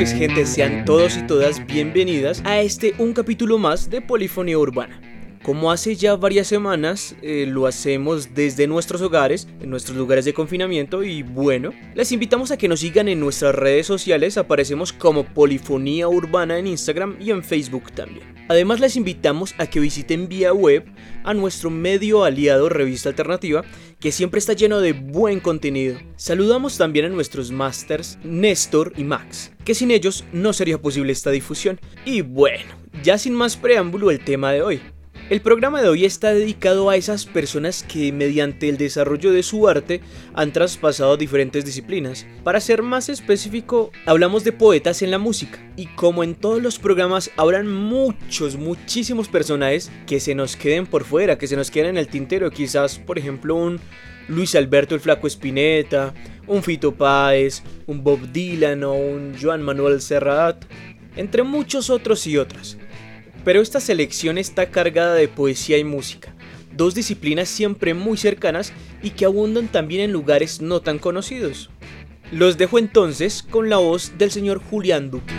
noches gente, sean todos y todas bienvenidas a este un capítulo más de Polifonía Urbana. Como hace ya varias semanas eh, lo hacemos desde nuestros hogares, en nuestros lugares de confinamiento y bueno, les invitamos a que nos sigan en nuestras redes sociales, aparecemos como Polifonía Urbana en Instagram y en Facebook también. Además les invitamos a que visiten vía web a nuestro medio aliado Revista Alternativa, que siempre está lleno de buen contenido. Saludamos también a nuestros masters Néstor y Max, que sin ellos no sería posible esta difusión. Y bueno, ya sin más preámbulo el tema de hoy. El programa de hoy está dedicado a esas personas que mediante el desarrollo de su arte han traspasado diferentes disciplinas. Para ser más específico, hablamos de poetas en la música. Y como en todos los programas habrán muchos, muchísimos personajes que se nos queden por fuera, que se nos queden en el tintero. Quizás, por ejemplo, un Luis Alberto el Flaco Espineta, un Fito Páez, un Bob Dylan o un Joan Manuel Serrat, entre muchos otros y otras. Pero esta selección está cargada de poesía y música, dos disciplinas siempre muy cercanas y que abundan también en lugares no tan conocidos. Los dejo entonces con la voz del señor Julián Duque.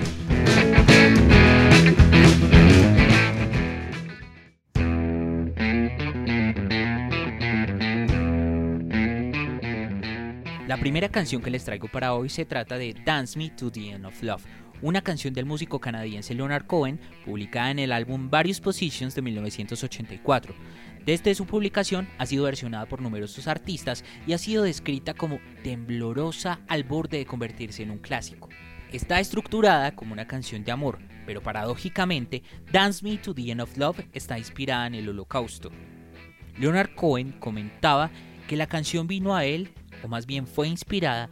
La primera canción que les traigo para hoy se trata de Dance Me to the End of Love, una canción del músico canadiense Leonard Cohen, publicada en el álbum Various Positions de 1984. Desde su publicación ha sido versionada por numerosos artistas y ha sido descrita como temblorosa al borde de convertirse en un clásico. Está estructurada como una canción de amor, pero paradójicamente, Dance Me to the End of Love está inspirada en el holocausto. Leonard Cohen comentaba que la canción vino a él, o más bien fue inspirada,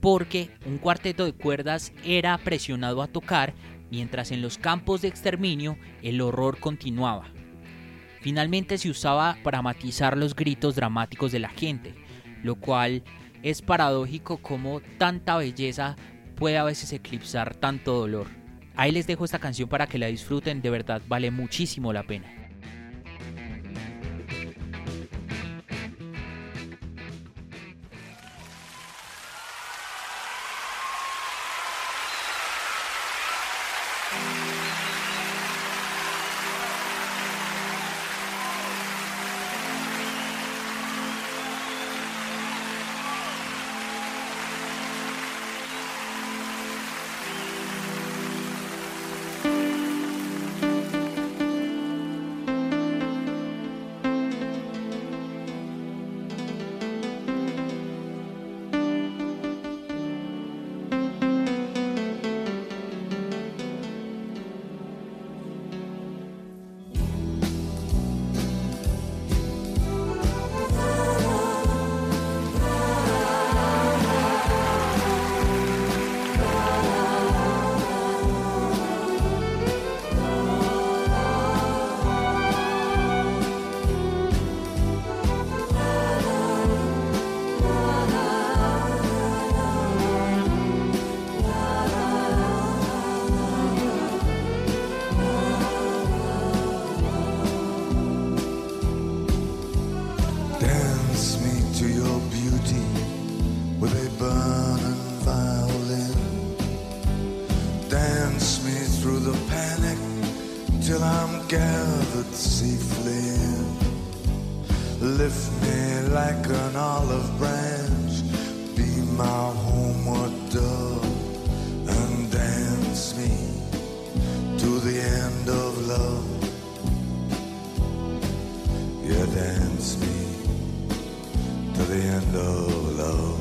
porque un cuarteto de cuerdas era presionado a tocar mientras en los campos de exterminio el horror continuaba. Finalmente se usaba para matizar los gritos dramáticos de la gente, lo cual es paradójico como tanta belleza puede a veces eclipsar tanto dolor. Ahí les dejo esta canción para que la disfruten, de verdad vale muchísimo la pena. to your beauty with a burning violin. Dance me through the panic till I'm gathered safely in. Lift me like an olive branch, be my homeward dove, and dance me to the end of love. Yeah, dance me end of love.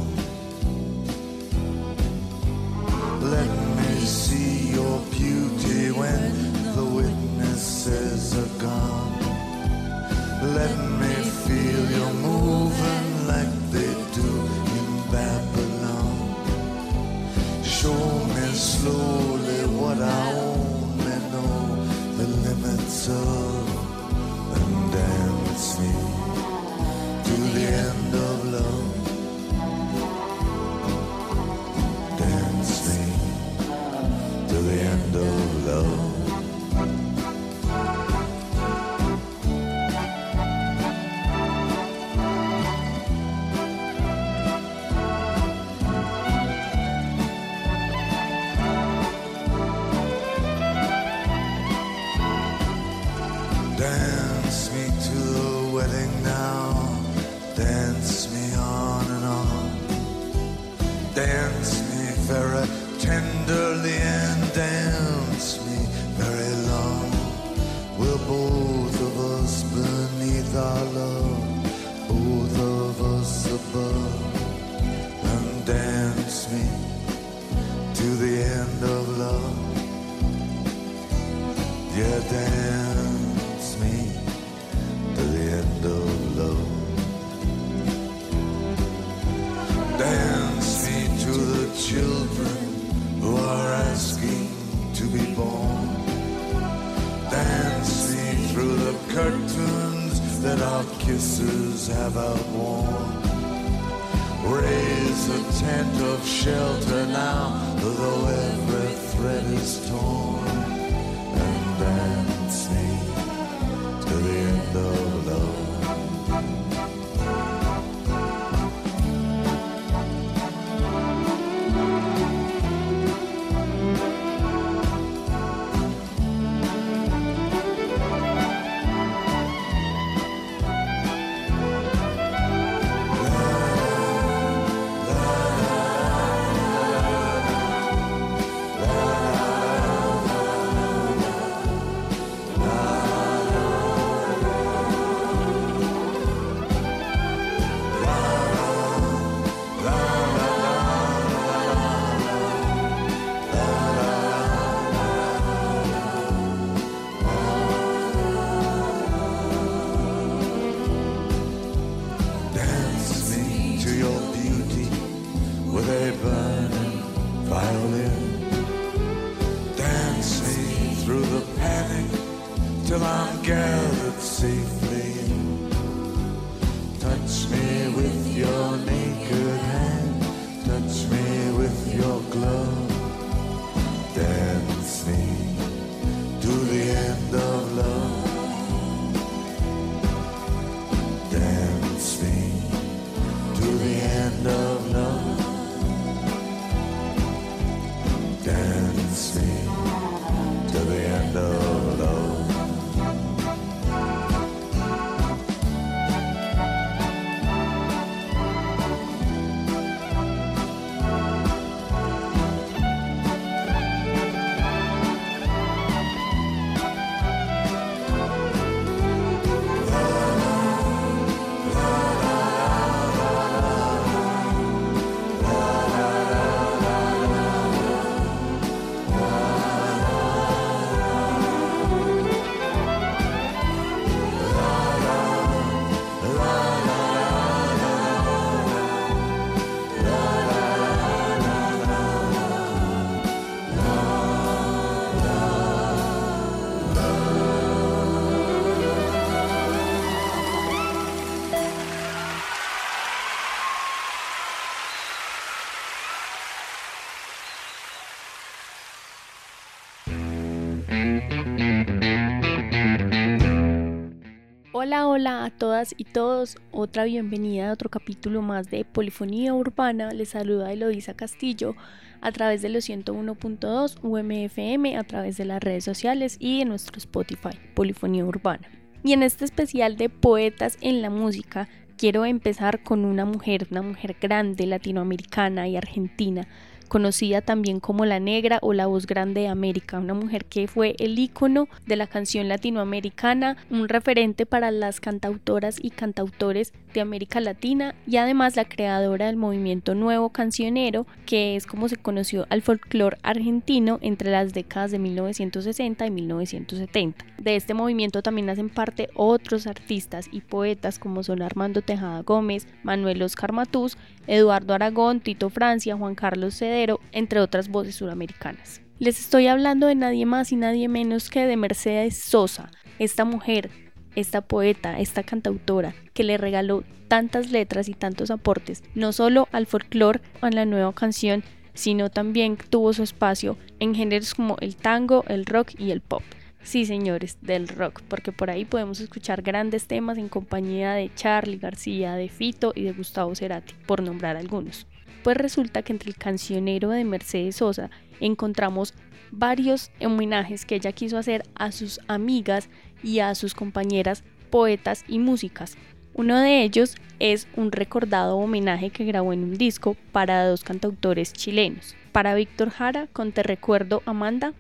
Hola, hola a todas y todos. Otra bienvenida a otro capítulo más de Polifonía Urbana. Les saluda Eloisa Castillo a través de los 101.2 UMFM, a través de las redes sociales y de nuestro Spotify, Polifonía Urbana. Y en este especial de poetas en la música, quiero empezar con una mujer, una mujer grande, latinoamericana y argentina, conocida también como la negra o la voz grande de América, una mujer que fue el ícono de la canción latinoamericana, un referente para las cantautoras y cantautores de América Latina y además la creadora del movimiento nuevo cancionero, que es como se conoció al folclore argentino entre las décadas de 1960 y 1970. De este movimiento también hacen parte otros artistas y poetas como son Armando Tejada Gómez, Manuel Oscar Matús, Eduardo Aragón, Tito Francia, Juan Carlos Cedero, entre otras voces suramericanas. Les estoy hablando de nadie más y nadie menos que de Mercedes Sosa, esta mujer, esta poeta, esta cantautora que le regaló tantas letras y tantos aportes, no solo al folclore a la nueva canción, sino también tuvo su espacio en géneros como el tango, el rock y el pop. Sí, señores, del rock, porque por ahí podemos escuchar grandes temas en compañía de Charlie García, de Fito y de Gustavo Cerati, por nombrar algunos. Pues resulta que entre el cancionero de Mercedes Sosa encontramos varios homenajes que ella quiso hacer a sus amigas y a sus compañeras poetas y músicas. Uno de ellos es un recordado homenaje que grabó en un disco para dos cantautores chilenos, para Víctor Jara con Te Recuerdo Amanda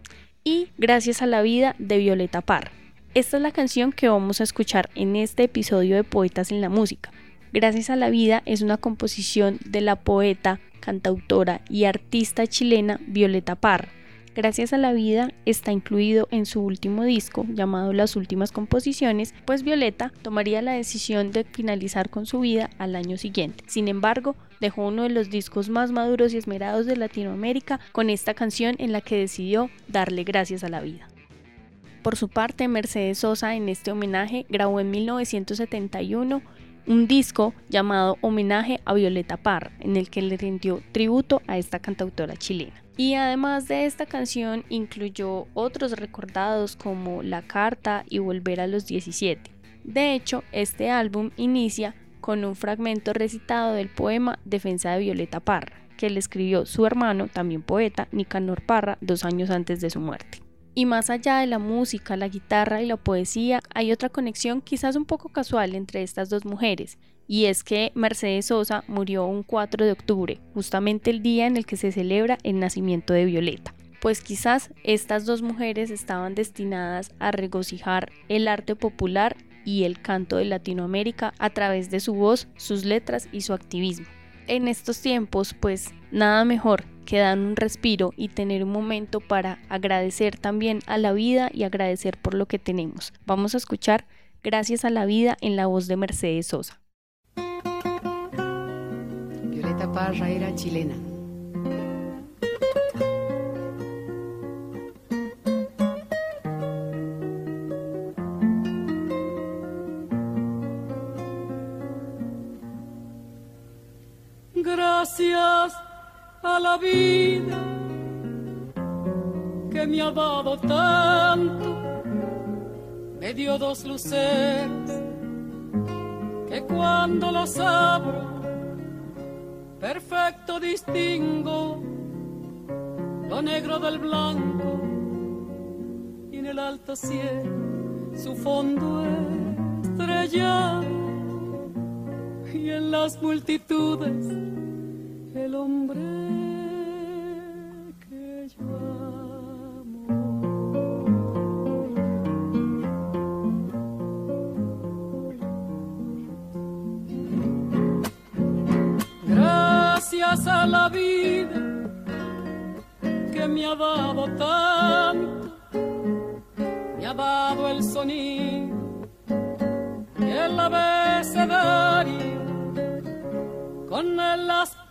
y Gracias a la Vida de Violeta Parra. Esta es la canción que vamos a escuchar en este episodio de Poetas en la Música. Gracias a la vida es una composición de la poeta, cantautora y artista chilena Violeta Parra. Gracias a la vida está incluido en su último disco llamado Las Últimas Composiciones, pues Violeta tomaría la decisión de finalizar con su vida al año siguiente. Sin embargo, dejó uno de los discos más maduros y esmerados de Latinoamérica con esta canción en la que decidió darle gracias a la vida. Por su parte, Mercedes Sosa en este homenaje grabó en 1971 un disco llamado Homenaje a Violeta Parra, en el que le rindió tributo a esta cantautora chilena. Y además de esta canción incluyó otros recordados como La Carta y Volver a los 17. De hecho, este álbum inicia con un fragmento recitado del poema Defensa de Violeta Parra, que le escribió su hermano, también poeta, Nicanor Parra, dos años antes de su muerte. Y más allá de la música, la guitarra y la poesía, hay otra conexión quizás un poco casual entre estas dos mujeres, y es que Mercedes Sosa murió un 4 de octubre, justamente el día en el que se celebra el nacimiento de Violeta. Pues quizás estas dos mujeres estaban destinadas a regocijar el arte popular y el canto de Latinoamérica a través de su voz, sus letras y su activismo. En estos tiempos, pues nada mejor que dar un respiro y tener un momento para agradecer también a la vida y agradecer por lo que tenemos. Vamos a escuchar Gracias a la vida en la voz de Mercedes Sosa. Violeta Parra era chilena. Gracias a la vida que me ha dado tanto, me dio dos luceros que cuando los abro, perfecto distingo lo negro del blanco y en el alto cielo su fondo estrellado y en las multitudes el hombre que yo. Gracias a la vida que me ha dado tanto, me ha dado el sonido y el abecedario con él las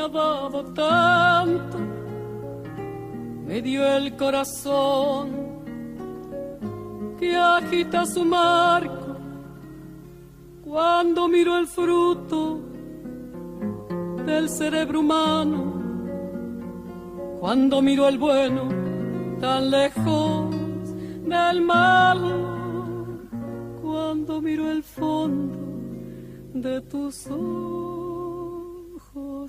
me dado tanto, me dio el corazón que agita su marco cuando miro el fruto del cerebro humano, cuando miro el bueno tan lejos del mal, cuando miro el fondo de tus ojos.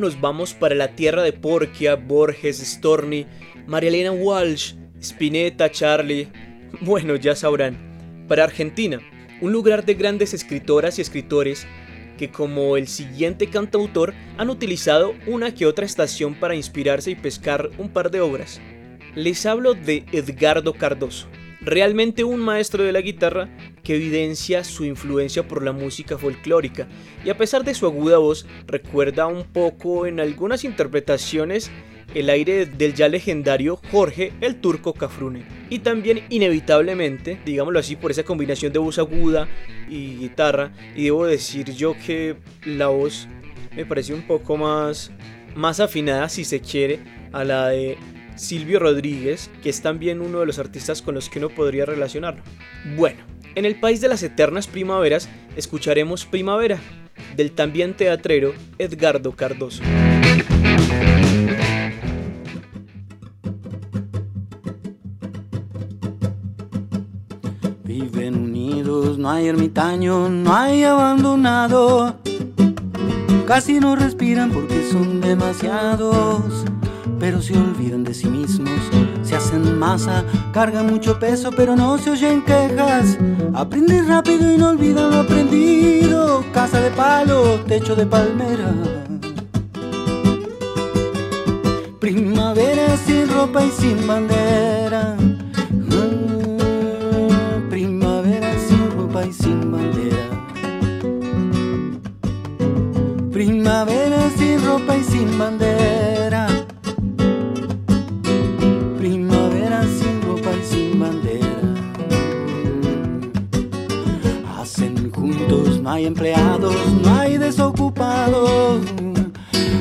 nos vamos para la tierra de Porcia, Borges, Storni, María Elena Walsh, Spinetta, Charlie. Bueno, ya sabrán. Para Argentina, un lugar de grandes escritoras y escritores que como el siguiente cantautor han utilizado una que otra estación para inspirarse y pescar un par de obras. Les hablo de Edgardo Cardoso, realmente un maestro de la guitarra que evidencia su influencia por la música folclórica. Y a pesar de su aguda voz recuerda un poco en algunas interpretaciones el aire del ya legendario Jorge el Turco Cafrune. Y también inevitablemente, digámoslo así, por esa combinación de voz aguda y guitarra y debo decir yo que la voz me parece un poco más más afinada si se quiere a la de Silvio Rodríguez, que es también uno de los artistas con los que uno podría relacionarlo. Bueno, en el país de las eternas primaveras escucharemos Primavera, del también teatrero Edgardo Cardoso. Viven unidos, no hay ermitaño, no hay abandonado. Casi no respiran porque son demasiados, pero se olvidan de sí mismos. Se hacen masa, cargan mucho peso, pero no se oyen quejas. Aprenden rápido y no olvidan lo aprendido. Casa de palo, techo de palmera. Primavera sin ropa y sin bandera. Ah, Primavera sin ropa y sin bandera. Primavera sin ropa y sin bandera. No hay empleados, no hay desocupados.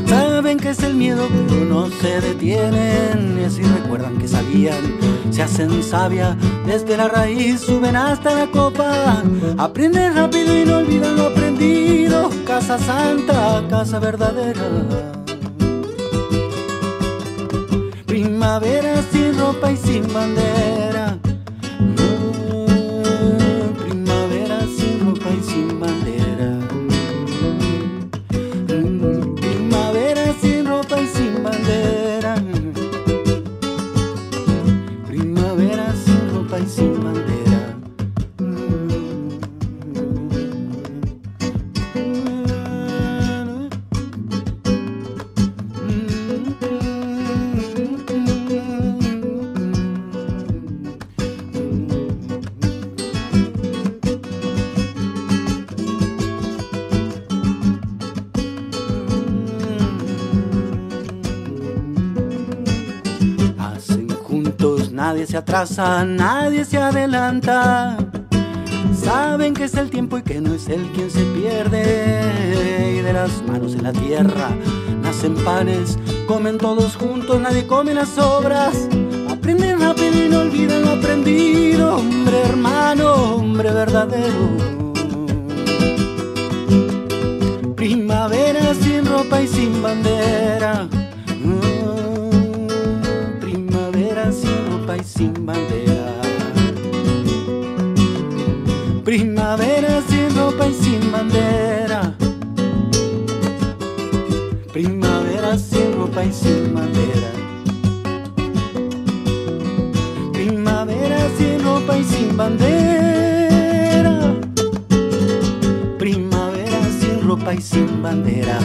Saben que es el miedo, pero no se detienen. Y así recuerdan que sabían, se hacen sabia. Desde la raíz suben hasta la copa. Aprenden rápido y no olvidan lo aprendido. Casa santa, casa verdadera. Primavera sin ropa y sin bandera. Se atrasa, nadie se adelanta. Saben que es el tiempo y que no es él quien se pierde. Y de las manos en la tierra nacen panes, comen todos juntos, nadie come las obras. Aprenden rápido y no olvidan lo aprendido. Hombre hermano, hombre verdadero. Primavera sin ropa y sin bandera. Sin bandera. Primavera sin ropa y sin bandera. Primavera sin ropa y sin bandera. Primavera sin ropa y sin bandera. Primavera sin ropa y sin bandera.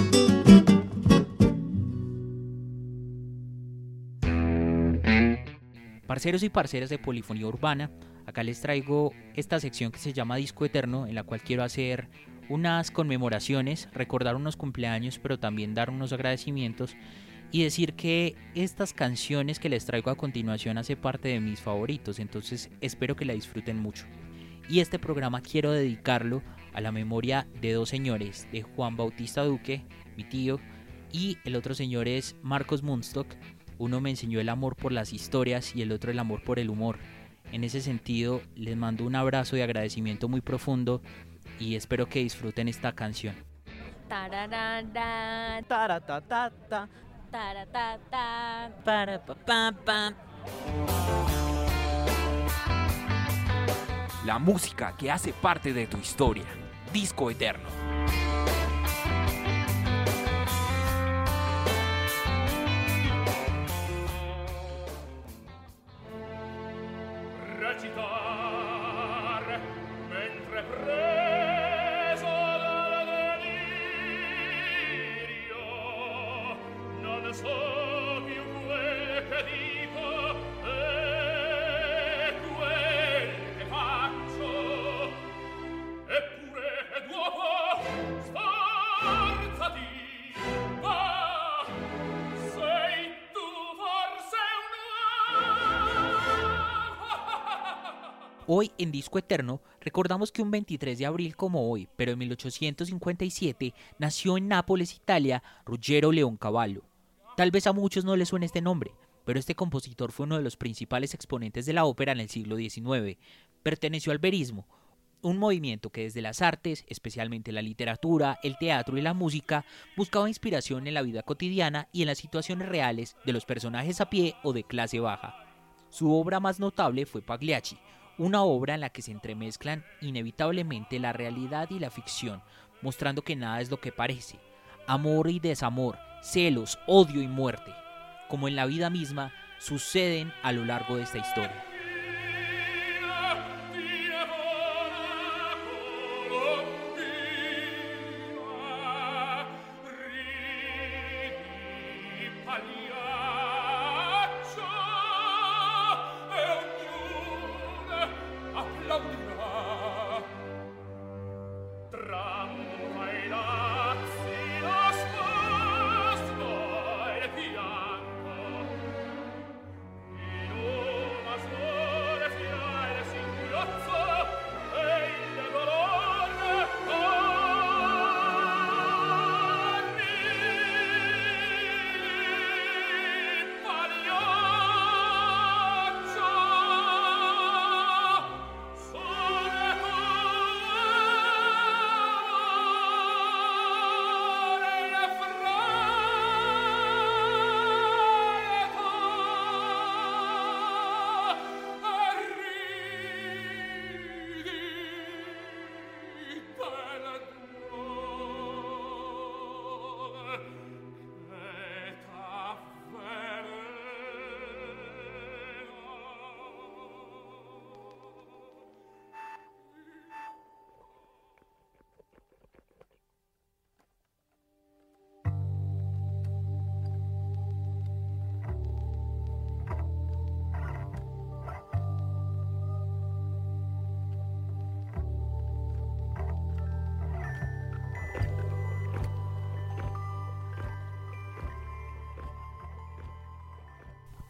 Parceros y parceras de Polifonía Urbana, acá les traigo esta sección que se llama Disco Eterno, en la cual quiero hacer unas conmemoraciones, recordar unos cumpleaños, pero también dar unos agradecimientos y decir que estas canciones que les traigo a continuación hace parte de mis favoritos, entonces espero que la disfruten mucho. Y este programa quiero dedicarlo a la memoria de dos señores, de Juan Bautista Duque, mi tío, y el otro señor es Marcos Munstock. Uno me enseñó el amor por las historias y el otro el amor por el humor. En ese sentido, les mando un abrazo de agradecimiento muy profundo y espero que disfruten esta canción. La música que hace parte de tu historia. Disco Eterno. agitar mentre preso dal delirio non so più quel che dico Hoy en Disco Eterno recordamos que un 23 de abril como hoy, pero en 1857, nació en Nápoles, Italia, Ruggero Leoncavallo. Tal vez a muchos no les suene este nombre, pero este compositor fue uno de los principales exponentes de la ópera en el siglo XIX. Perteneció al verismo, un movimiento que desde las artes, especialmente la literatura, el teatro y la música, buscaba inspiración en la vida cotidiana y en las situaciones reales de los personajes a pie o de clase baja. Su obra más notable fue Pagliacci, una obra en la que se entremezclan inevitablemente la realidad y la ficción, mostrando que nada es lo que parece. Amor y desamor, celos, odio y muerte, como en la vida misma, suceden a lo largo de esta historia.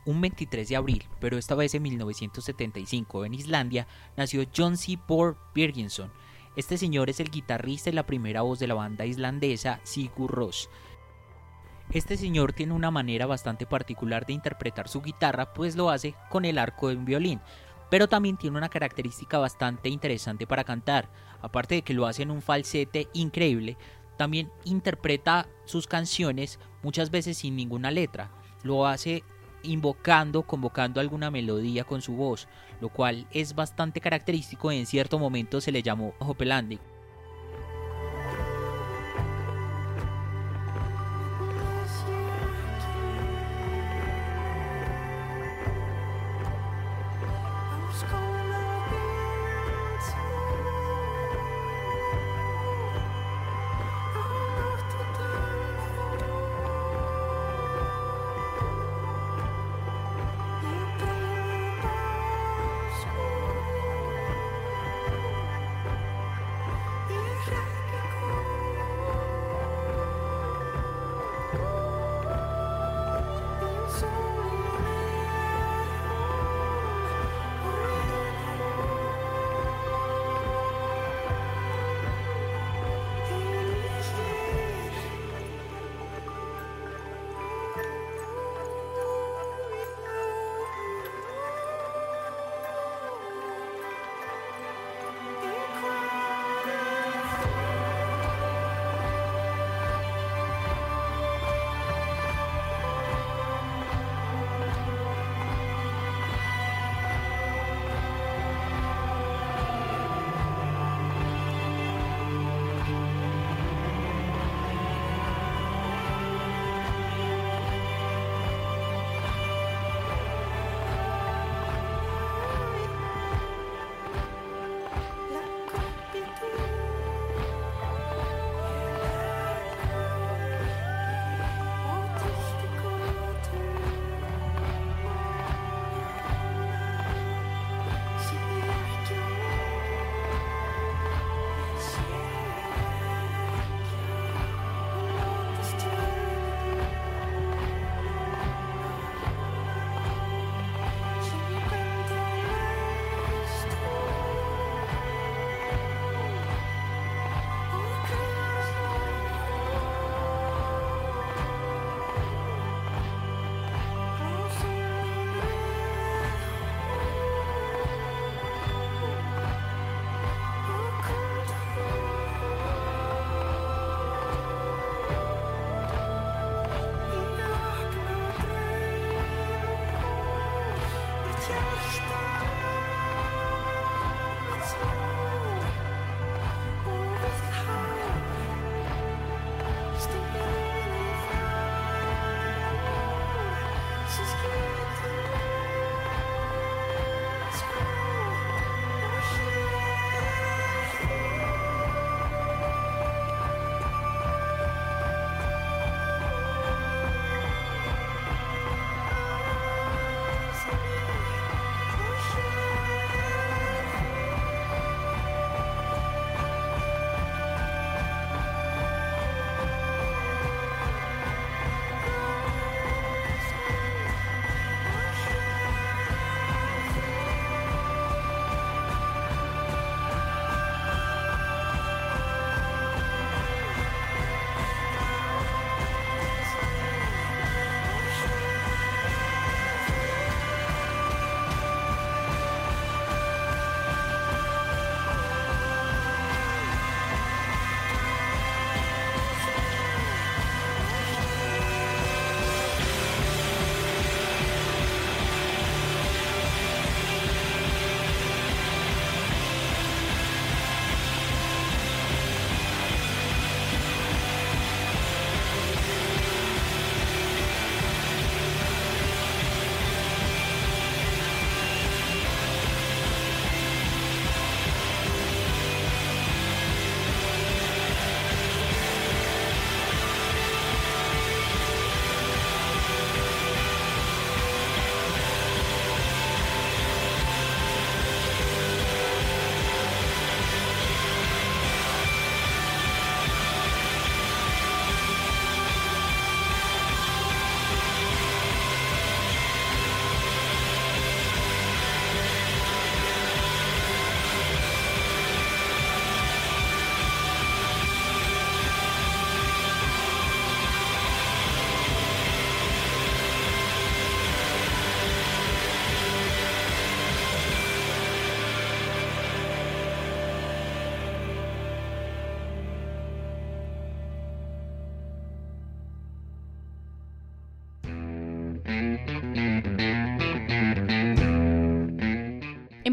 Un 23 de abril, pero esta vez en 1975, en Islandia, nació John C. Borg Birginson. Este señor es el guitarrista y la primera voz de la banda islandesa Sigur Rós. Este señor tiene una manera bastante particular de interpretar su guitarra, pues lo hace con el arco de un violín, pero también tiene una característica bastante interesante para cantar. Aparte de que lo hace en un falsete increíble, también interpreta sus canciones muchas veces sin ninguna letra. Lo hace invocando, convocando alguna melodía con su voz, lo cual es bastante característico y en cierto momento se le llamó Hopelandic.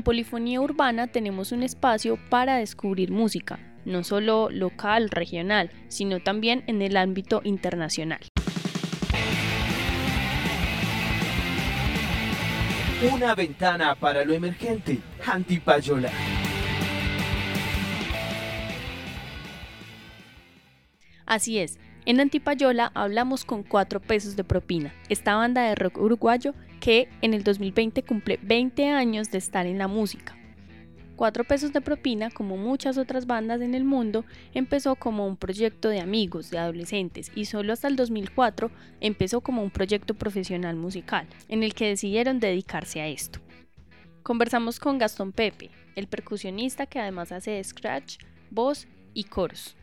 En Polifonía Urbana tenemos un espacio para descubrir música, no solo local, regional, sino también en el ámbito internacional. Una ventana para lo emergente. Antipayola. Así es, en Antipayola hablamos con 4 pesos de propina, esta banda de rock uruguayo que en el 2020 cumple 20 años de estar en la música. 4 pesos de propina, como muchas otras bandas en el mundo, empezó como un proyecto de amigos, de adolescentes, y solo hasta el 2004 empezó como un proyecto profesional musical, en el que decidieron dedicarse a esto. Conversamos con Gastón Pepe, el percusionista que además hace scratch, voz y coros.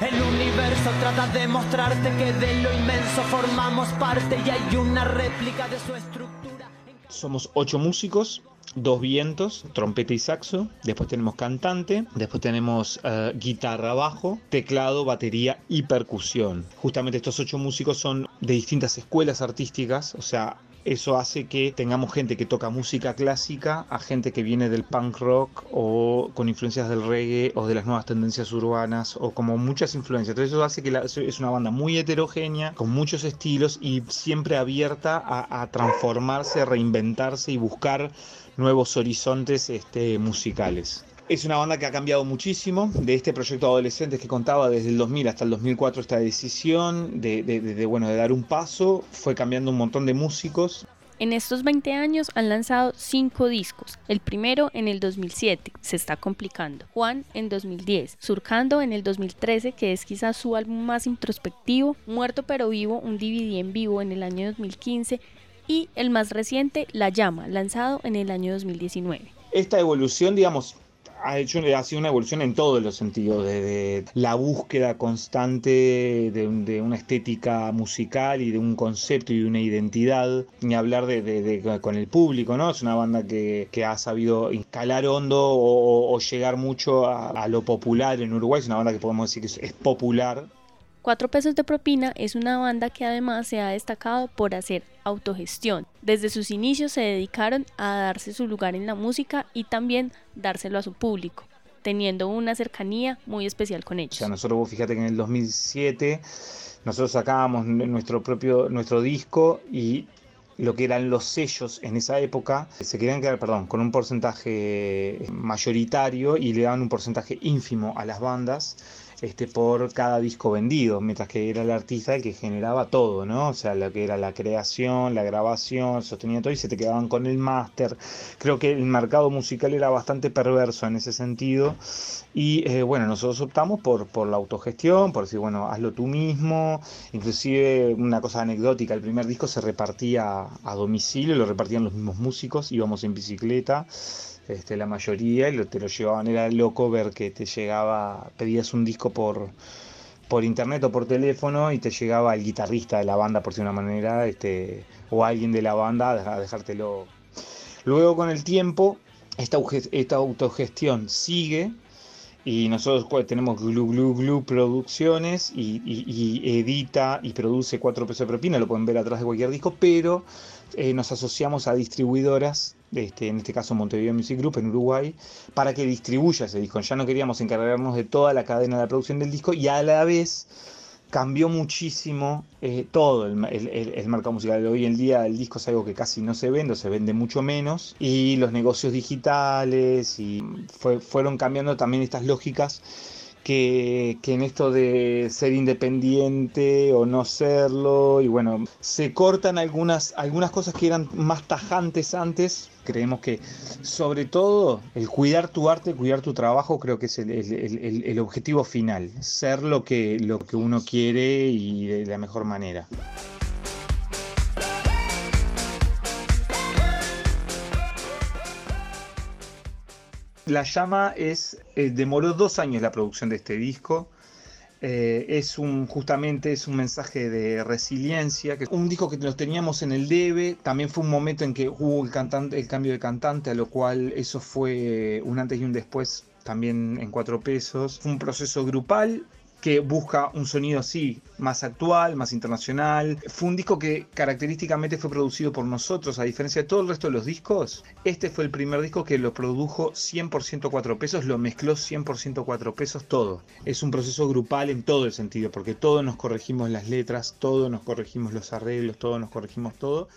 El universo trata de mostrarte que de lo inmenso formamos parte y hay una réplica de su estructura. Somos ocho músicos, dos vientos, trompeta y saxo. Después tenemos cantante, después tenemos uh, guitarra bajo, teclado, batería y percusión. Justamente estos ocho músicos son de distintas escuelas artísticas, o sea, eso hace que tengamos gente que toca música clásica a gente que viene del punk rock o con influencias del reggae o de las nuevas tendencias urbanas o como muchas influencias. Entonces eso hace que es una banda muy heterogénea, con muchos estilos y siempre abierta a, a transformarse, reinventarse y buscar nuevos horizontes este, musicales. Es una banda que ha cambiado muchísimo de este proyecto de adolescentes que contaba desde el 2000 hasta el 2004 esta decisión de, de, de, bueno, de dar un paso, fue cambiando un montón de músicos. En estos 20 años han lanzado 5 discos, el primero en el 2007, Se está complicando, Juan en 2010, Surcando en el 2013, que es quizás su álbum más introspectivo, Muerto pero vivo, un DVD en vivo en el año 2015 y el más reciente, La llama, lanzado en el año 2019. Esta evolución, digamos, ha hecho ha sido una evolución en todos los sentidos, desde la búsqueda constante de, una estética musical y de un concepto y de una identidad, ni hablar de, con el público, ¿no? Es una banda que, ha sabido escalar hondo o, llegar mucho a, lo popular en Uruguay, es una banda que podemos decir que es popular. Cuatro pesos de propina es una banda que además se ha destacado por hacer autogestión. Desde sus inicios se dedicaron a darse su lugar en la música y también dárselo a su público, teniendo una cercanía muy especial con ellos. O sea, nosotros fíjate que en el 2007 nosotros sacábamos nuestro propio nuestro disco y lo que eran los sellos en esa época se querían quedar, perdón, con un porcentaje mayoritario y le daban un porcentaje ínfimo a las bandas este, por cada disco vendido, mientras que era el artista el que generaba todo, ¿no? O sea, lo que era la creación, la grabación, sostenía todo y se te quedaban con el máster. Creo que el mercado musical era bastante perverso en ese sentido y eh, bueno, nosotros optamos por, por la autogestión, por decir, bueno, hazlo tú mismo, inclusive una cosa anecdótica, el primer disco se repartía a domicilio, lo repartían los mismos músicos, íbamos en bicicleta este, la mayoría, y te lo llevaban, era loco ver que te llegaba, pedías un disco por, por internet o por teléfono y te llegaba el guitarrista de la banda, por si una manera, este, o alguien de la banda a dejártelo. Luego con el tiempo, esta, esta autogestión sigue y nosotros tenemos Glu Glu Glu Producciones y, edita y produce cuatro pesos de propina, lo pueden ver atrás de cualquier disco, pero eh, nos asociamos a distribuidoras, este, en este caso Montevideo Music Group en Uruguay, para que distribuya ese disco. Ya no queríamos encargarnos de toda la cadena de la producción del disco y a la vez cambió muchísimo eh, todo el, el, el, mercado musical. Hoy en día el disco es algo que casi no se vende, o se vende mucho menos, y los negocios digitales y fue, fueron cambiando también estas lógicas que, en esto de ser independiente o no serlo, y bueno, se cortan algunas, algunas cosas que eran más tajantes antes. Creemos que sobre todo el cuidar tu arte, cuidar tu trabajo, creo que es el, el, el, el objetivo final, ser lo que, lo que uno quiere y de la mejor manera. La llama es, eh, demoró dos años la producción de este disco. Eh, es un, justamente es un mensaje de resiliencia, que un disco que nos teníamos en el debe, también fue un momento en que hubo el, cantante, el cambio de cantante, a lo cual eso fue un antes y un después también en cuatro pesos. Fue un proceso grupal que busca un sonido así, más actual, más internacional. Fue un disco que característicamente fue producido por nosotros, a diferencia de todo el resto de los discos. Este fue el primer disco que lo produjo 100% 4 pesos, lo mezcló 100% 4 pesos, todo. Es un proceso grupal en todo el sentido, porque todos nos corregimos las letras, todos nos corregimos los arreglos, todos nos corregimos todo.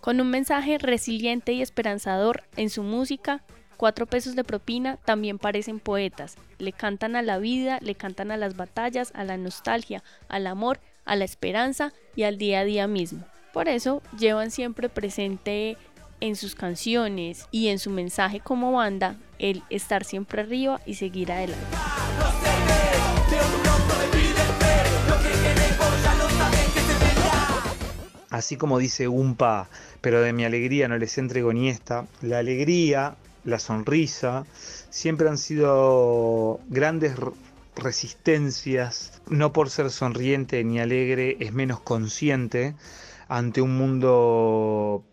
Con un mensaje resiliente y esperanzador en su música, cuatro pesos de propina también parecen poetas. Le cantan a la vida, le cantan a las batallas, a la nostalgia, al amor, a la esperanza y al día a día mismo. Por eso llevan siempre presente en sus canciones y en su mensaje como banda el estar siempre arriba y seguir adelante. Así como dice Umpa, pero de mi alegría no les entrego ni esta, la alegría la sonrisa, siempre han sido grandes resistencias. No por ser sonriente ni alegre es menos consciente ante un mundo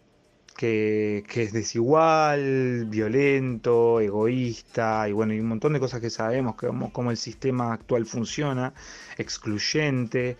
que, es desigual, violento, egoísta y bueno, y un montón de cosas que sabemos, como cómo el sistema actual funciona, excluyente.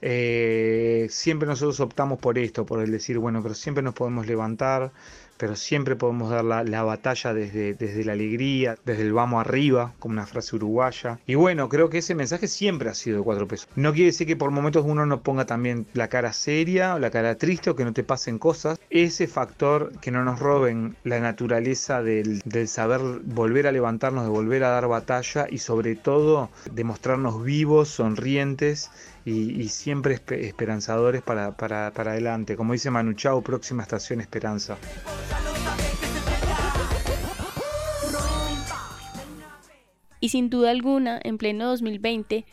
Eh, siempre nosotros optamos por esto, por el decir, bueno, pero siempre nos podemos levantar, pero siempre podemos dar la, batalla desde, desde la alegría, desde el vamos arriba, como una frase uruguaya. Y bueno, creo que ese mensaje siempre ha sido de cuatro pesos. No quiere decir que por momentos uno no ponga también la cara seria o la cara triste o que no te pasen cosas. Ese factor que no nos roben la naturaleza del, saber volver a levantarnos, de volver a dar batalla y sobre todo demostrarnos vivos, sonrientes y, siempre esperanzadores para, para, para, adelante. Como dice Manu Chao, próxima estación Esperanza. Y sin duda alguna, en pleno 2020,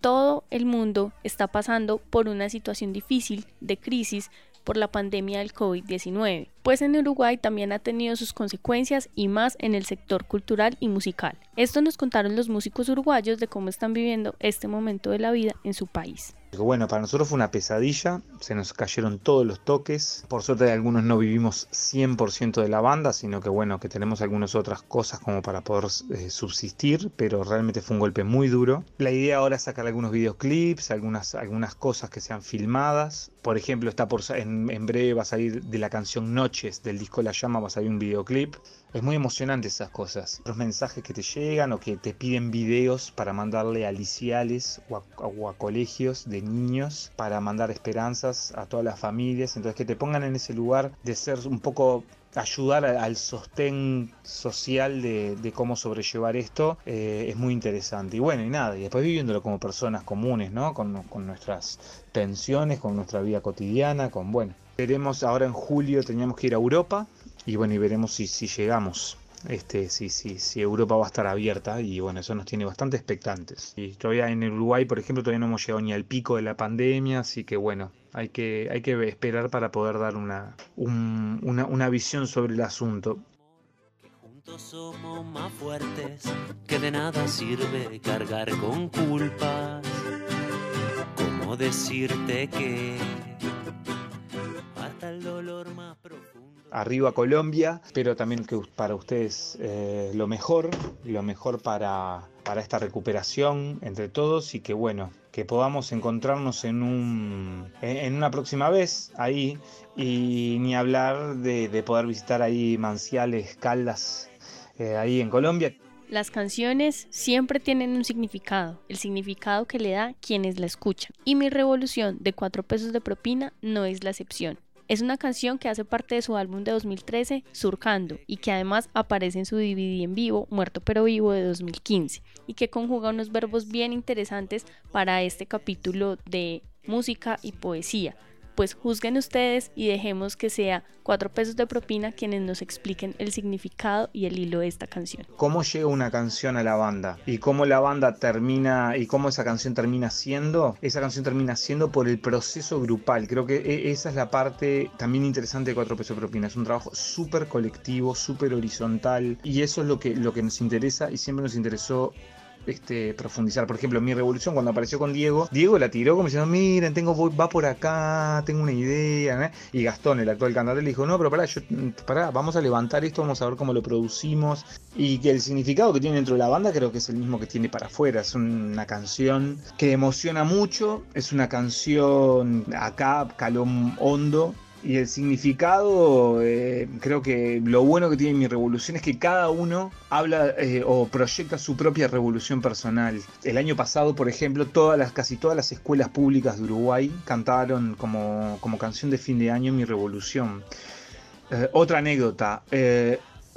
todo el mundo está pasando por una situación difícil de crisis por la pandemia del COVID-19, pues en Uruguay también ha tenido sus consecuencias y más en el sector cultural y musical. Esto nos contaron los músicos uruguayos de cómo están viviendo este momento de la vida en su país. Bueno, para nosotros fue una pesadilla, se nos cayeron todos los toques. Por suerte algunos no vivimos 100% de la banda, sino que bueno, que tenemos algunas otras cosas como para poder eh, subsistir, pero realmente fue un golpe muy duro. La idea ahora es sacar algunos videoclips, algunas, algunas cosas que sean filmadas. Por ejemplo, está por, en, breve va a salir de la canción Noches del disco La Llama, va a salir un videoclip. Es muy emocionante esas cosas. Los mensajes que te llegan o que te piden videos para mandarle a liciales o a, colegios de niños para mandar esperanzas a todas las familias. Entonces que te pongan en ese lugar de ser un poco ayudar al sostén social de, cómo sobrellevar esto eh, es muy interesante. Y bueno, y nada, y después viviéndolo como personas comunes, ¿no? Con, con nuestras tensiones, con nuestra vida cotidiana, con bueno. Veremos ahora en julio, teníamos que ir a Europa y bueno, y veremos si, si llegamos. Este, si, si, si Europa va a estar abierta y bueno, eso nos tiene bastante expectantes. Y todavía en Uruguay, por ejemplo, todavía no hemos llegado ni al pico de la pandemia, así que bueno, hay que, hay que esperar para poder dar una, una, una visión sobre el asunto. Somos más fuertes, que de nada sirve cargar con culpas. ¿Cómo decirte que arriba Colombia, pero también que para ustedes eh, lo mejor, lo mejor para, para esta recuperación entre todos y que bueno, que podamos encontrarnos en, un, en una próxima vez ahí y ni hablar de, poder visitar ahí Manciales, Caldas, eh, ahí en Colombia. Las canciones siempre tienen un significado, el significado que le da quienes la escuchan. Y mi revolución de cuatro pesos de propina no es la excepción. Es una canción que hace parte de su álbum de 2013, Surcando, y que además aparece en su DVD en vivo, Muerto pero Vivo, de 2015, y que conjuga unos verbos bien interesantes para este capítulo de música y poesía pues juzguen ustedes y dejemos que sea cuatro pesos de propina quienes nos expliquen el significado y el hilo de esta canción. ¿Cómo llega una canción a la banda? ¿Y cómo la banda termina y cómo esa canción termina siendo? Esa canción termina siendo por el proceso grupal. Creo que e, esa es la parte también interesante de cuatro pesos de propina. Es un trabajo súper colectivo, súper horizontal y eso es lo que, lo que nos interesa y siempre nos interesó este, profundizar. Por ejemplo, mi revolución cuando apareció con Diego, Diego la tiró como diciendo, miren, tengo, va por acá, tengo una idea. Y Gastón, el actual cantante, le dijo, no, pero pará, yo, pará, vamos a levantar esto, vamos a ver cómo lo producimos. Y que el significado que tiene dentro de la banda creo que es el mismo que tiene para afuera. Es una canción que emociona mucho, es una canción acá, calón hondo, y el significado, eh, creo que lo bueno que tiene mi revolución es que cada uno habla eh, o proyecta su propia revolución personal. El año pasado, por ejemplo, todas las, casi todas las escuelas públicas de Uruguay cantaron como, como canción de fin de año mi revolución. Eh, otra anécdota.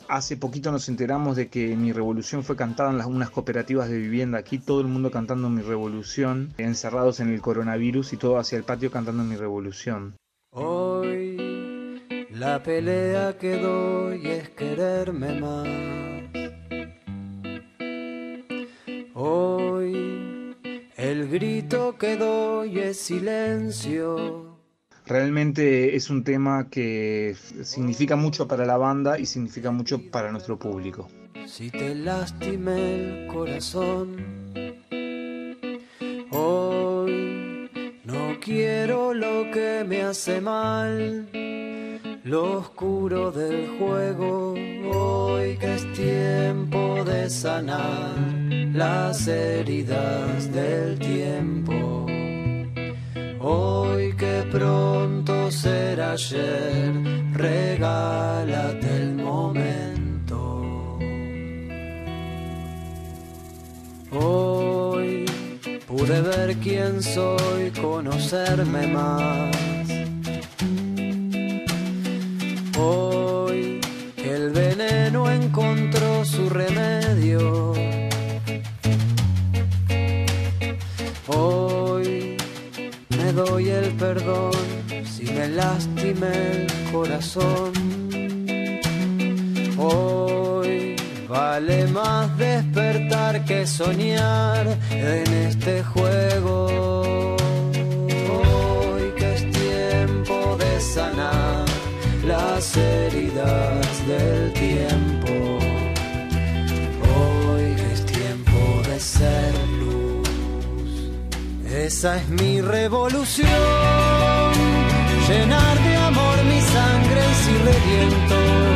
Hace poquito nos enteramos de que mi revolución fue cantada en las, unas cooperativas de vivienda. Aquí todo el mundo cantando mi revolución, encerrados en el coronavirus y todo hacia el patio cantando mi revolución. Hoy la pelea que doy es quererme más. Hoy el grito que doy es silencio. Realmente es un tema que significa mucho para la banda y significa mucho para nuestro público. Si te lastimé el corazón, quiero lo que me hace mal, lo oscuro del juego, hoy que es tiempo de sanar las heridas del tiempo. Hoy que pronto será ayer, regálate el momento. Hoy pude ver quién soy, conocerme más. Hoy el veneno encontró su remedio. Hoy me doy el perdón si me lastimé el corazón. Hoy Vale más despertar que soñar en este juego. Hoy que es tiempo de sanar las heridas del tiempo. Hoy que es tiempo de ser luz. Esa es mi revolución. Llenar de amor mi sangre si reviento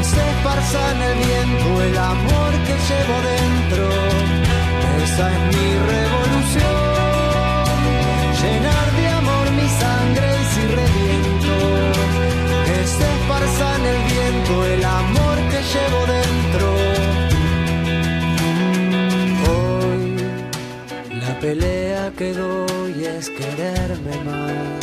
que se esparza en el viento el amor que llevo dentro. Esa es mi revolución. Llenar de amor mi sangre y si reviento. Que se esparza en el viento el amor que llevo dentro. Hoy la pelea que doy es quererme más.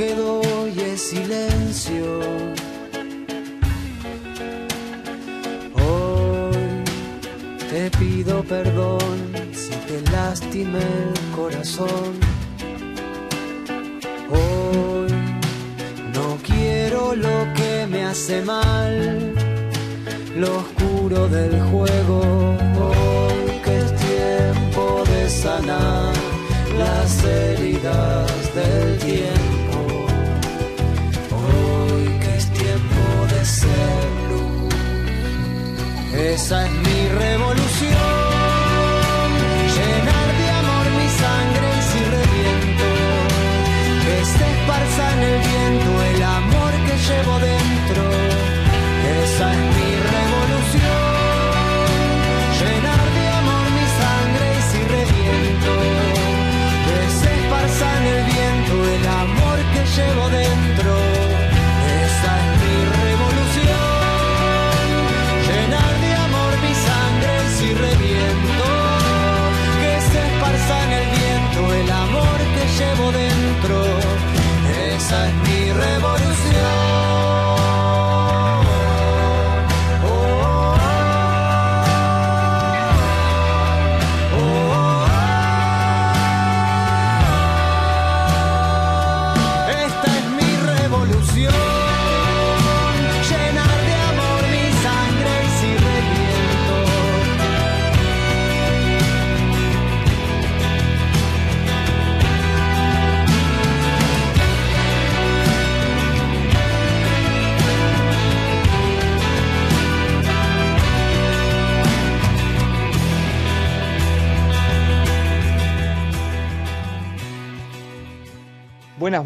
Que doy es silencio. Hoy te pido perdón si te lastimé el corazón. Hoy no quiero lo que me hace mal, lo oscuro del juego. Hoy que es tiempo de sanar las heridas del tiempo. Esa es mi revolución.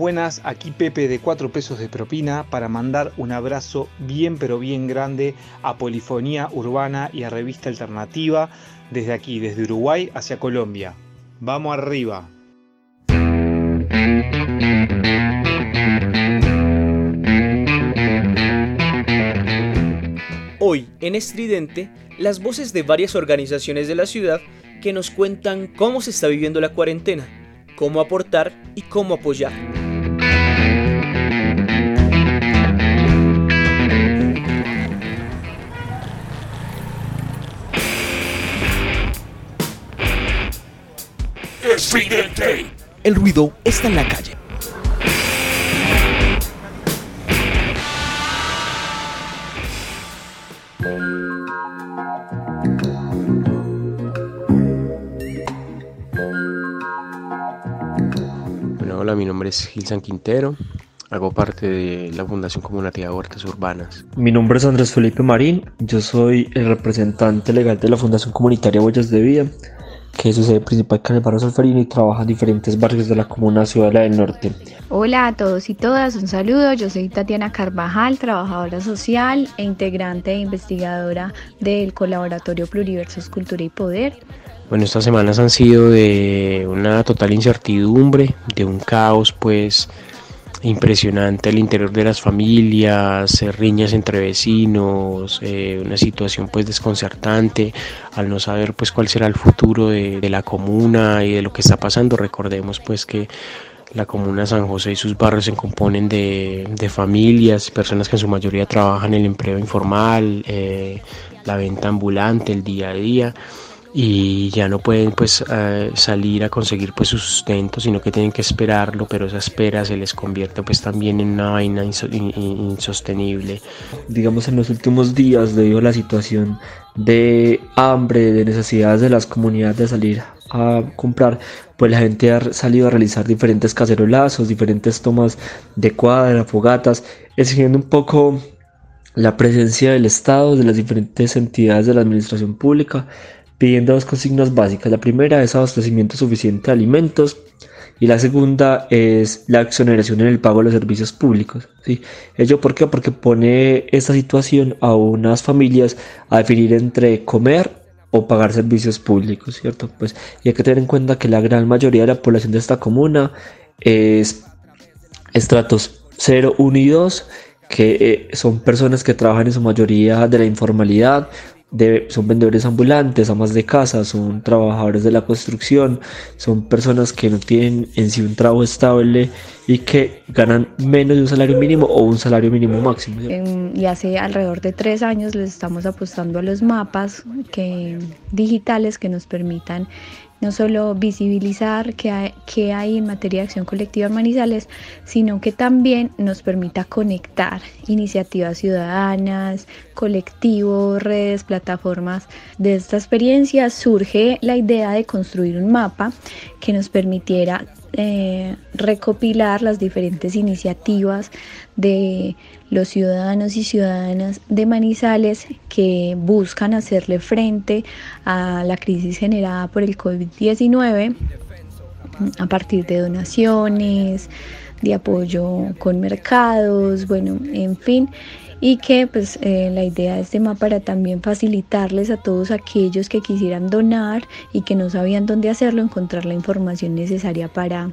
Buenas, aquí Pepe de 4 pesos de propina para mandar un abrazo bien pero bien grande a Polifonía Urbana y a Revista Alternativa desde aquí, desde Uruguay hacia Colombia. Vamos arriba. Hoy, en Estridente, las voces de varias organizaciones de la ciudad que nos cuentan cómo se está viviendo la cuarentena, cómo aportar y cómo apoyar. Estridente. El ruido está en la calle. Bueno, hola, mi nombre es Gilsan Quintero. Hago parte de la Fundación Comunitaria de Huertas Urbanas. Mi nombre es Andrés Felipe Marín. Yo soy el representante legal de la Fundación Comunitaria Huellas de Vida, que es su sede principal el barrio Solferino y trabaja en diferentes barrios de la comuna Ciudadela del Norte. Hola a todos y todas, un saludo. Yo soy Tatiana Carvajal, trabajadora social e integrante e investigadora del Colaboratorio Pluriversos Cultura y Poder. Bueno, estas semanas han sido de una total incertidumbre, de un caos pues impresionante al interior de las familias, eh, riñas entre vecinos, eh, una situación pues desconcertante al no saber pues cuál será el futuro de, de la comuna y de lo que está pasando. Recordemos pues que la comuna San José y sus barrios se componen de, familias, personas que en su mayoría trabajan el empleo informal, eh, la venta ambulante, el día a día y ya no pueden pues eh, salir a conseguir pues su sustento sino que tienen que esperarlo pero esa espera se les convierte pues también en una vaina inso- in- in- insostenible. Digamos en los últimos días, debido a la situación de hambre, de necesidades de las comunidades de salir a comprar, pues la gente ha salido a realizar diferentes cacerolazos, diferentes tomas de cuadra, fogatas, exigiendo un poco la presencia del Estado, de las diferentes entidades de la administración pública, pidiendo dos consignas básicas. La primera es abastecimiento suficiente de alimentos y la segunda es la exoneración en el pago de los servicios públicos. ¿sí? ¿Ello por qué? Porque pone esta situación a unas familias a definir entre comer o pagar servicios públicos, ¿cierto? Pues y hay que tener en cuenta que la gran mayoría de la población de esta comuna es estratos 0, 1 y 2, que eh, son personas que trabajan en su mayoría de la informalidad, de- son vendedores ambulantes, amas de casa, son trabajadores de la construcción, son personas que no tienen en sí un trabajo estable y que ganan menos de un salario mínimo o un salario mínimo máximo. y hace alrededor de tres años les estamos apostando a los mapas que, digitales que nos permitan no solo visibilizar qué hay, en materia de acción colectiva en sino que también nos permita conectar iniciativas ciudadanas, colectivos, redes, plataformas. De esta experiencia surge la idea de construir un mapa que nos permitiera eh, recopilar las diferentes iniciativas de los ciudadanos y ciudadanas de Manizales que buscan hacerle frente a la crisis generada por el COVID-19 a partir de donaciones, de apoyo con mercados, bueno, en fin, y que pues eh, la idea de este mapa era también facilitarles a todos aquellos que quisieran donar y que no sabían dónde hacerlo, encontrar la información necesaria para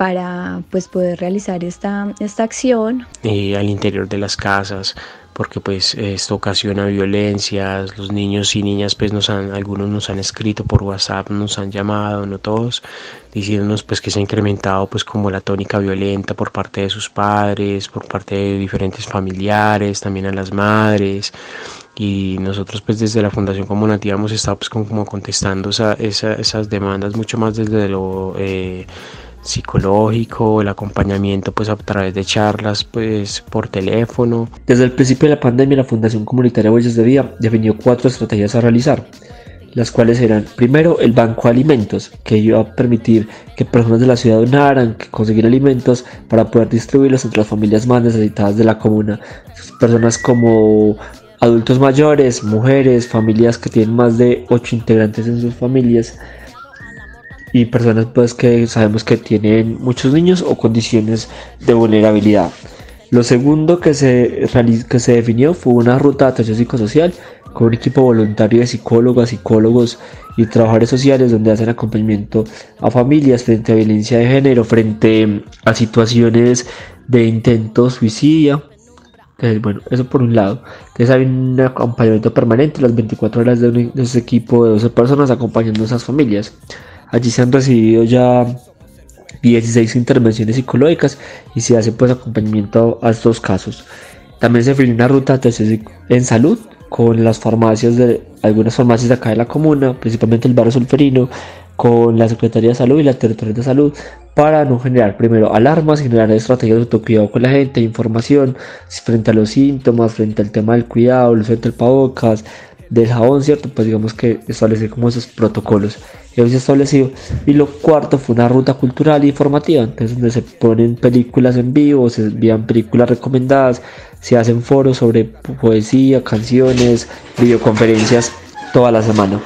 para pues poder realizar esta, esta acción. eh, al interior de las casas porque pues esto ocasiona violencias, los niños y niñas pues nos han, algunos nos han escrito por WhatsApp, nos han llamado, no todos, diciéndonos pues que se ha incrementado pues como la tónica violenta por parte de sus padres, por parte de diferentes familiares, también a las madres y nosotros pues desde la Fundación Comunativa hemos estado pues como, contestando esa, esa- esas demandas mucho más desde lo eh, psicológico, el acompañamiento pues a través de charlas pues por teléfono. Desde el principio de la pandemia, la Fundación Comunitaria Huellas de Vida definió cuatro estrategias a realizar, las cuales eran, primero, el banco de alimentos, que iba a permitir que personas de la ciudad donaran, que conseguir alimentos para poder distribuirlos entre las familias más necesitadas de la comuna. Personas como adultos mayores, mujeres, familias que tienen más de ocho integrantes en sus familias. Y personas pues que sabemos que tienen muchos niños o condiciones de vulnerabilidad. Lo segundo que se, que se definió fue una ruta de atención psicosocial con un equipo voluntario de psicólogas, psicólogos y trabajadores sociales donde hacen acompañamiento a familias frente a violencia de género, frente a situaciones de intento suicidio. Entonces, bueno, eso por un lado. Entonces hay un acompañamiento permanente las 24 horas de, de ese equipo de 12 personas acompañando a esas familias. Allí se han recibido ya 16 intervenciones psicológicas y se hace pues acompañamiento a estos casos. También se define una ruta en salud con las farmacias de algunas farmacias acá de la comuna, principalmente el barrio Solferino, con la Secretaría de Salud y la Territorial de Salud para no generar primero alarmas, generar estrategias de autocuidado con la gente, información frente a los síntomas, frente al tema del cuidado, uso del pavocas, del jabón, ¿cierto? Pues digamos que establecer como esos protocolos se establecido. Y lo cuarto fue una ruta cultural y informativa, entonces donde se ponen películas en vivo, se envían películas recomendadas, se hacen foros sobre poesía, canciones, videoconferencias toda la semana.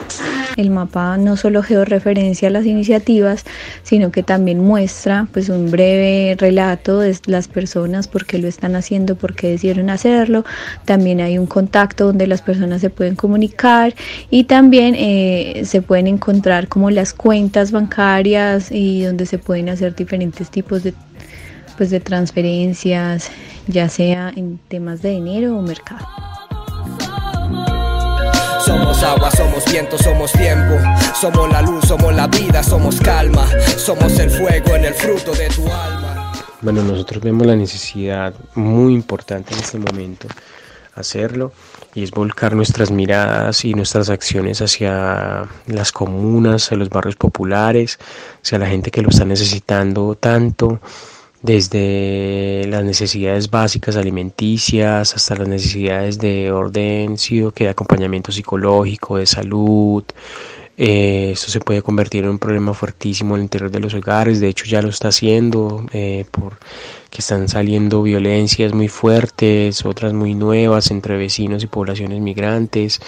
El mapa no solo georreferencia las iniciativas, sino que también muestra pues un breve relato de las personas, por qué lo están haciendo, por qué decidieron hacerlo. También hay un contacto donde las personas se pueden comunicar y también eh, se pueden encontrar como las cuentas bancarias y donde se pueden hacer diferentes tipos de, pues, de transferencias, ya sea en temas de dinero o mercado. Somos agua, somos viento, somos tiempo. Somos la luz, somos la vida, somos calma. Somos el fuego en el fruto de tu alma. Bueno, nosotros vemos la necesidad muy importante en este momento hacerlo y es volcar nuestras miradas y nuestras acciones hacia las comunas, hacia los barrios populares, hacia la gente que lo está necesitando tanto desde las necesidades básicas alimenticias hasta las necesidades de orden, que de acompañamiento psicológico, de salud. Eh, esto se puede convertir en un problema fuertísimo en el interior de los hogares, de hecho ya lo está haciendo, eh, porque están saliendo violencias muy fuertes, otras muy nuevas entre vecinos y poblaciones migrantes.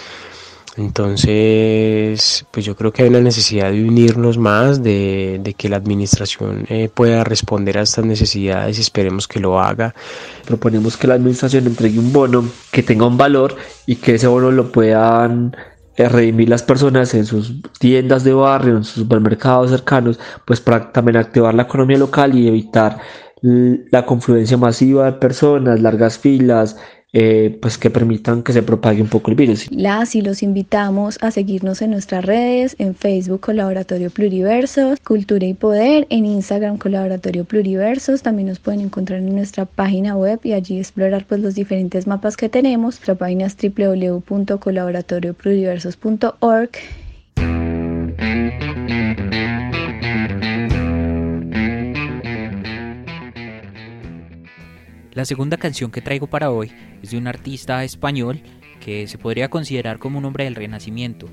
Entonces, pues yo creo que hay una necesidad de unirnos más, de, que la administración eh, pueda responder a estas necesidades y esperemos que lo haga. Proponemos que la administración entregue un bono que tenga un valor y que ese bono lo puedan eh, redimir las personas en sus tiendas de barrio, en sus supermercados cercanos, pues para también activar la economía local y evitar la confluencia masiva de personas, largas filas, eh, pues que permitan que se propague un poco el virus. Las y los invitamos a seguirnos en nuestras redes, en Facebook Colaboratorio Pluriversos, Cultura y Poder, en Instagram Colaboratorio Pluriversos, también nos pueden encontrar en nuestra página web y allí explorar pues los diferentes mapas que tenemos. Nuestra página es www.colaboratoriopluriversos.org La segunda canción que traigo para hoy es de un artista español que se podría considerar como un hombre del Renacimiento,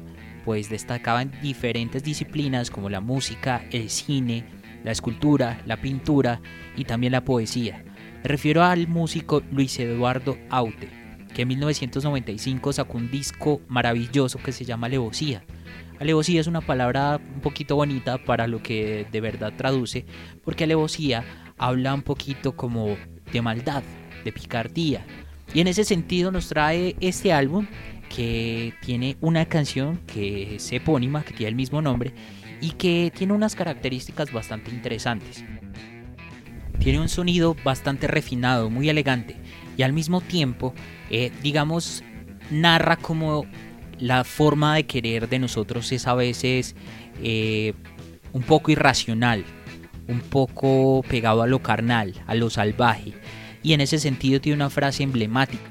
pues destacaba en diferentes disciplinas como la música, el cine, la escultura, la pintura y también la poesía. Me refiero al músico Luis Eduardo Aute, que en 1995 sacó un disco maravilloso que se llama Alevosía. Alevosía es una palabra un poquito bonita para lo que de verdad traduce, porque alevosía habla un poquito como de maldad, de picardía. Y en ese sentido nos trae este álbum que tiene una canción que es epónima, que tiene el mismo nombre y que tiene unas características bastante interesantes. Tiene un sonido bastante refinado, muy elegante y al mismo tiempo, eh, digamos, narra como la forma de querer de nosotros es a veces eh, un poco irracional, un poco pegado a lo carnal, a lo salvaje, y en ese sentido tiene una frase emblemática.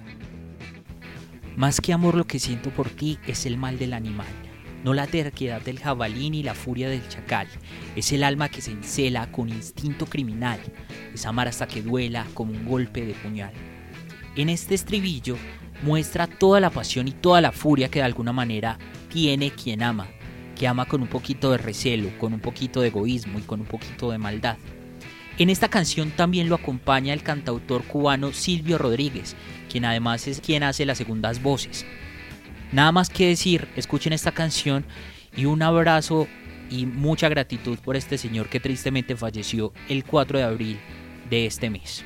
Más que amor lo que siento por ti es el mal del animal, no la terquedad del jabalí ni la furia del chacal, es el alma que se encela con instinto criminal, es amar hasta que duela como un golpe de puñal. En este estribillo muestra toda la pasión y toda la furia que de alguna manera tiene quien ama, que ama con un poquito de recelo, con un poquito de egoísmo y con un poquito de maldad. En esta canción también lo acompaña el cantautor cubano Silvio Rodríguez, quien además es quien hace las segundas voces. Nada más que decir, escuchen esta canción y un abrazo y mucha gratitud por este señor que tristemente falleció el 4 de abril de este mes.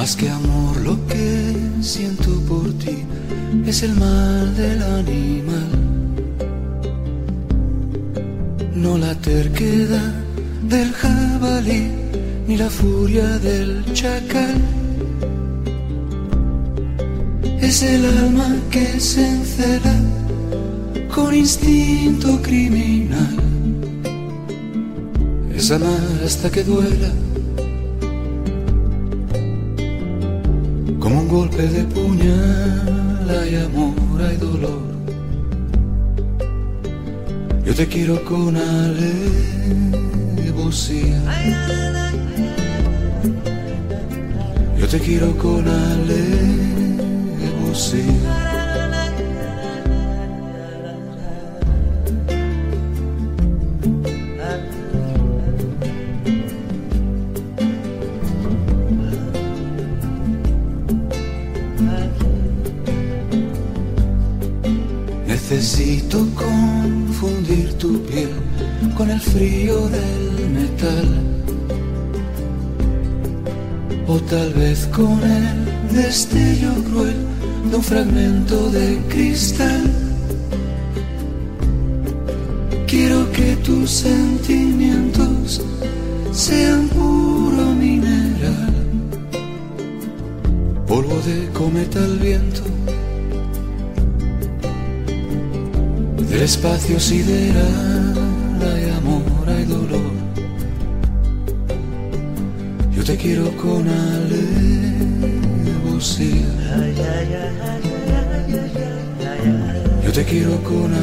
Más que amor lo que siento por ti es el mal del animal. No la terquedad del jabalí ni la furia del chacal. Es el alma que se encela con instinto criminal. Es amar hasta que duela como un golpe de puñal hay amor, hay dolor. Yo te quiero con alevosía. Yo te quiero con alevosía. Frío del metal. O tal vez con el destello cruel de un fragmento de cristal. Quiero que tus sentimientos sean puro mineral, polvo de cometa al viento. Del espacio sideral quiero con alevosía. Yo te quiero con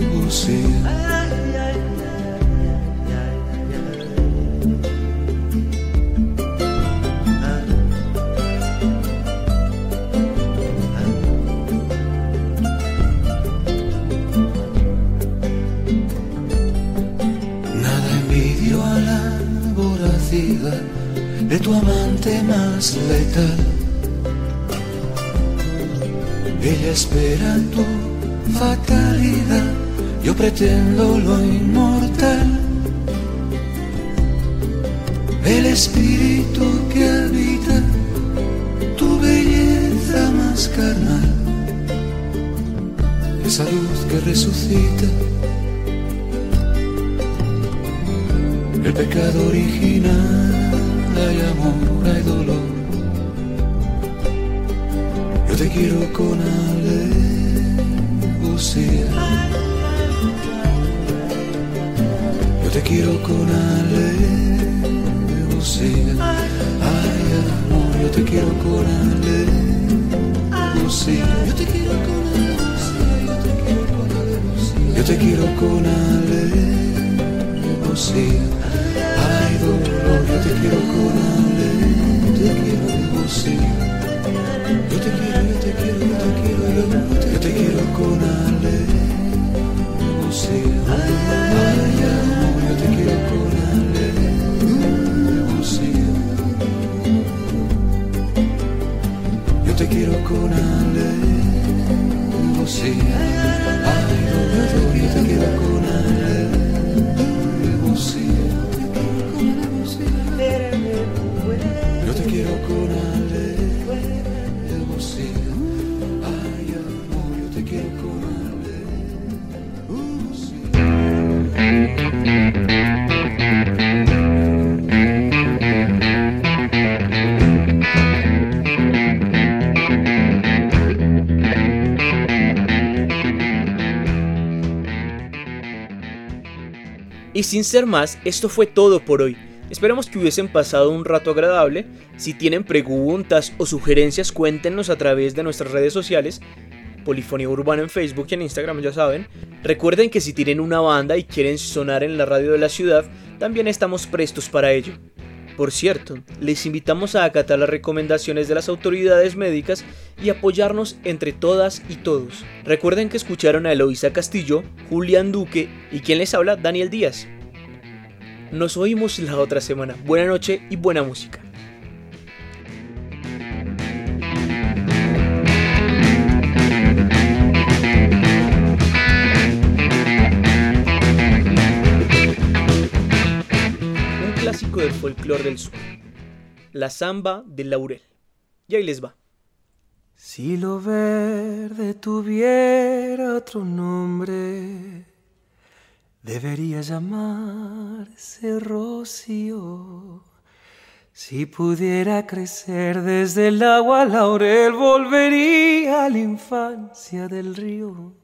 alevosía. De tu amante más letal. Ella espera tu fatalidad, yo pretendo lo inmortal. El espíritu que habita tu belleza más carnal, esa luz que resucita. El pecado original, hay amor, hay dolor. Yo te quiero con alevosía. Yo te quiero con alevosía. Ay, amor, yo te quiero con alevosía. Yo te quiero con alevosía. Yo te quiero con alevosía. Ay, dolor, yo te quiero con alevosía. Te quiero alevosía. Yo te quiero, yo te quiero, yo te quiero, yo te, yo te quiero con alevosía. Ay, amor, yo te quiero con alevosía. Yo te quiero con alevosía. Y sin ser más, esto fue todo por hoy. Esperamos que hubiesen pasado un rato agradable. Si tienen preguntas o sugerencias, cuéntenos a través de nuestras redes sociales. Polifonía Urbana en Facebook y en Instagram, ya saben. Recuerden que si tienen una banda y quieren sonar en la radio de la ciudad, también estamos prestos para ello. Por cierto, les invitamos a acatar las recomendaciones de las autoridades médicas y apoyarnos entre todas y todos. Recuerden que escucharon a Eloisa Castillo, Julián Duque y quien les habla, Daniel Díaz. Nos oímos la otra semana. Buena noche y buena música. Clásico del folclore del sur. La samba del laurel. Y ahí les va. Si lo verde tuviera otro nombre, debería llamarse rocío. Si pudiera crecer desde el agua laurel, volvería a la infancia del río.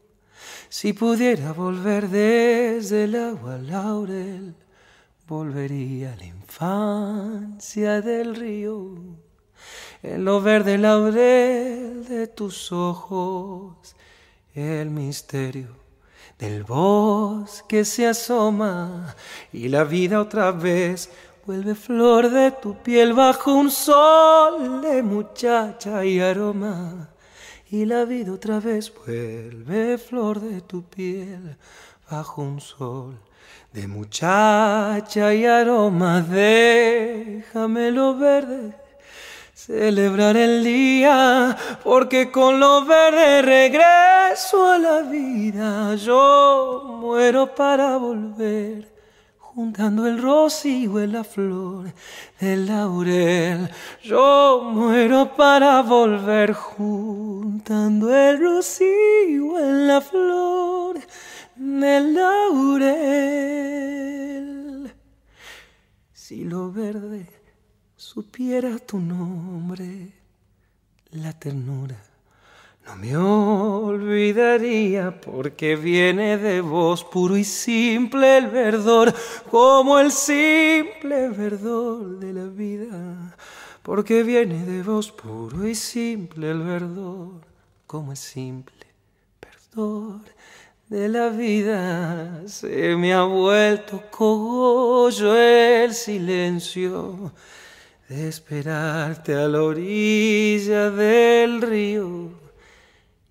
Si pudiera volver desde el agua laurel, volvería a la infancia del río. En lo verde laurel de tus ojos, el misterio del bosque se asoma y la vida otra vez vuelve flor de tu piel bajo un sol de muchacha y aroma. Y la vida otra vez vuelve flor de tu piel bajo un sol de muchacha y aroma. Déjamelo verde celebrar el día, porque con lo verde regreso a la vida. Yo muero para volver, juntando el rocío en la flor del laurel. Yo muero para volver, juntando el rocío en la flor del laurel. Si lo verde supiera tu nombre, la ternura no me olvidaría porque viene de vos puro y simple el verdor, como el simple verdor de la vida. Porque viene de vos puro y simple el verdor, como el simple verdor de la vida. Se me ha vuelto cogollo el silencio de esperarte a la orilla del río.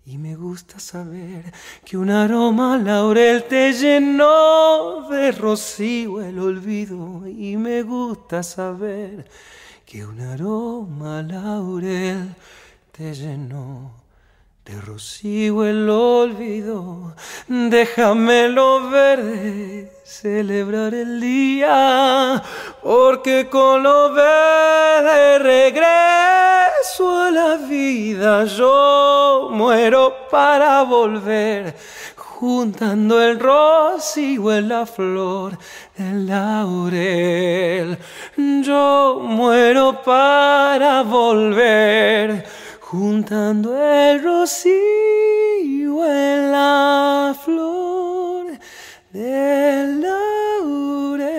Y me gusta saber que un aroma laurel te llenó de rocío el olvido. Y me gusta saber que un aroma laurel te llenó de rocío el olvido. Déjamelo verde celebrar el día, porque con lo verde regreso a la vida. Yo muero para volver, juntando el rocío en la flor del laurel. Yo muero para volver, juntando el rocío en la flor del laurel.